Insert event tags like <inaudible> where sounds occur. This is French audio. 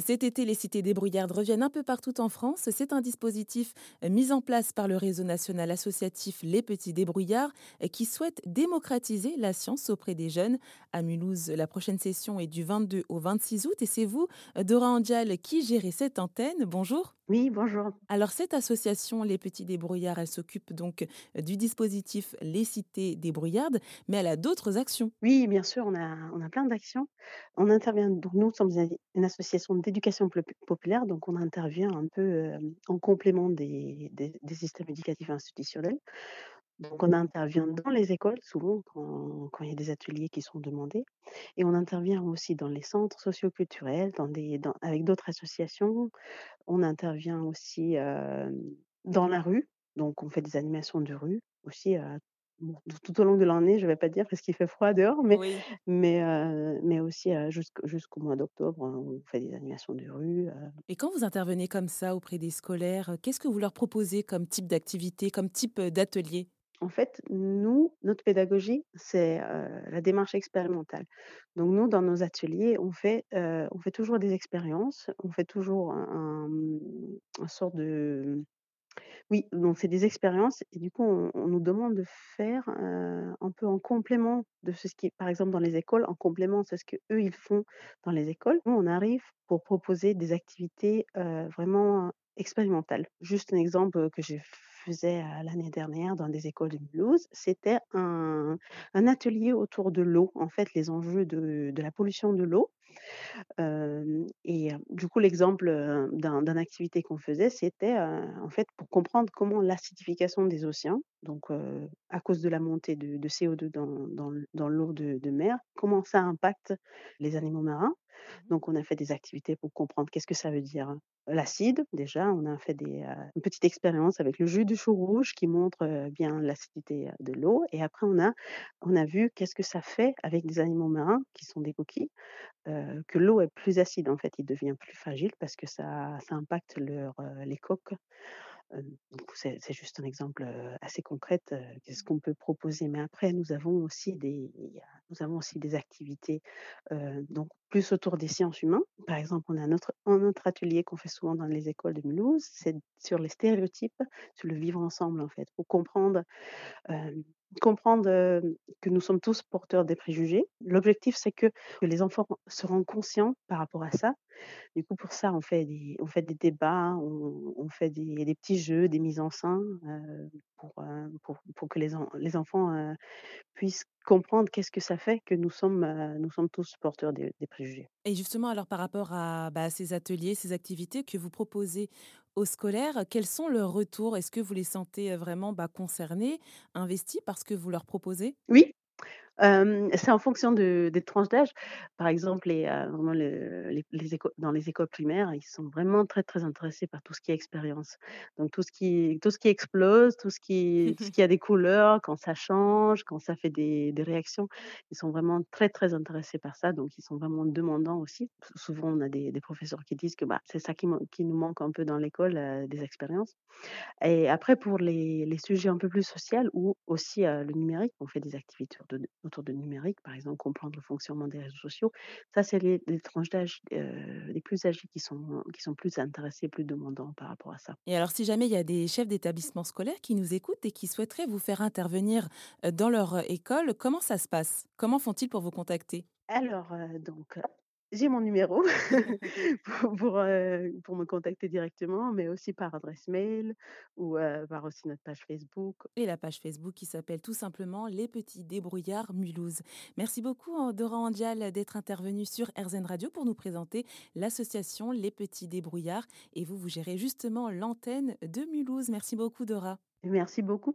Cet été, les cités débrouillardes reviennent un peu partout en France. C'est un dispositif mis en place par le réseau national associatif Les Petits Débrouillards qui souhaite démocratiser la science auprès des jeunes. À Mulhouse, la prochaine session est du 22 au 26 août et c'est vous, Dora Andial, qui gérez cette antenne. Bonjour. Oui, bonjour. Alors cette association Les Petits Débrouillards, elle s'occupe donc du dispositif Les Cités Débrouillardes, mais elle a d'autres actions. Oui, bien sûr, on a, on a plein d'actions. On intervient, donc nous sommes une association d'éducation populaire, donc on intervient un peu en complément des, des, des, systèmes éducatifs institutionnels. Donc on intervient dans les écoles, souvent quand, quand, il y a des ateliers qui sont demandés, et on intervient aussi dans les centres socioculturels, dans des, dans, avec d'autres associations. On intervient aussi euh, dans la rue, donc on fait des animations de rue aussi euh, Bon, tout au long de l'année, je vais pas dire parce qu'il fait froid dehors, mais Oui. mais mais aussi, jusqu jusqu'au mois d'octobre, hein, on fait des animations de rue. Et quand vous intervenez comme ça auprès des scolaires, qu'est-ce que vous leur proposez comme type d'activité, comme type euh, d'atelier? En fait, nous, notre pédagogie, c'est, la démarche expérimentale. Donc nous, dans nos ateliers, on fait, on fait toujours des expériences, on fait toujours un un, un sorte de Oui, donc c'est des expériences et du coup, on nous demande de faire, heu, un peu en complément de ce qui est par exemple dans les écoles, en complément de ce qu'eux ils font dans les écoles. Nous, on arrive pour proposer des activités, heu, vraiment expérimentales. Juste un exemple, que je faisais, heu, l'année dernière dans des écoles de Mulhouse, c'était un atelier autour de l'eau, en fait, les enjeux de la pollution de l'eau Et du coup, l'exemple, heu, d'un d'un activité qu'on faisait, c'était, en fait, pour comprendre comment l'acidification des océans, donc à cause de la montée de de CO2 dans dans l dans l'eau de de mer, comment ça impacte les animaux marins. Mmh Donc on a fait des activités pour comprendre qu'est-ce que ça veut dire, l'acide. Déjà, on a fait des, heu, une petite expérience avec le jus de chou rouge qui montre, bien l'acidité, de l'eau et après on a on a vu qu'est-ce que ça fait avec des animaux marins qui sont des coquilles heu, que l'eau est plus acide, en fait, il devient plus fragile parce que ça impacte leur, heu, les coques. Coup, c'est juste un exemple, heu, assez concret, de ce qu'on peut proposer. Mais après, nous avons aussi des activités, donc plus autour des sciences humaines. Par exemple, on a notre un autre atelier qu'on fait souvent dans les écoles de Mulhouse, c'est sur les stéréotypes, sur le vivre ensemble, en fait, pour comprendre comprendre, que nous sommes tous porteurs des préjugés. L'objectif, c'est que les enfants se rendent conscients par rapport à ça. Du coup, pour ça, on fait des on fait des débats, on fait des petits jeux, des mises en scène, pour, pour que les en les enfants, puissent comprendre qu'est-ce que ça fait que nous sommes, heu, nous sommes tous porteurs des des préjugés. Et justement, alors par rapport à, bah, ces ateliers, ces activités que vous proposez aux scolaires, quels sont leurs retours? Est-ce que vous les sentez, heu, vraiment, bah, concernés, investis par ce que vous leur proposez? Oui, C'est en fonction de des tranches d'âge. Par exemple, les, heu, vraiment le les les écoles dans les écoles primaires, ils sont vraiment très, très intéressés par tout ce qui est expérience. Donc tout ce qui tout ce qui explose, tout ce qui tout ce <laughs> qui a des couleurs, quand ça change, quand ça fait des des réactions, ils sont vraiment très, très intéressés par ça, donc ils sont vraiment demandants aussi. Sou souvent, on a des des professeurs qui disent que, bah, c'est ça qui nous manque un peu dans l'école, des expériences. Et après pour les les sujets un peu plus social ou aussi, le numérique, on fait des activités autour de autour de numérique, par exemple, comprendre le fonctionnement des réseaux sociaux. Ça, c'est les les tranches d'âge, heu, les plus âgés qui sont qui sont plus intéressés, plus demandants par rapport à ça. Et alors si jamais il y a des chefs d'établissement scolaire qui nous écoutent et qui souhaiteraient vous faire intervenir, heu, dans leur, heu, école, comment ça se passe? Comment font-ils pour vous contacter? Alors, donc, j'ai mon numéro <laughs> <laughs> pour pour, heu, pour me contacter directement, mais aussi par adresse mail ou, heu, par aussi notre page Facebook. Et la page Facebook qui s'appelle tout simplement Les Petits Débrouillards Mulhouse. Merci beaucoup, hein, Dora Andial, d'être intervenue sur RZN Radio pour nous présenter l'association Les Petits Débrouillards. Et vous, vous gérez justement l'antenne de Mulhouse. Merci beaucoup, Dora. Merci beaucoup.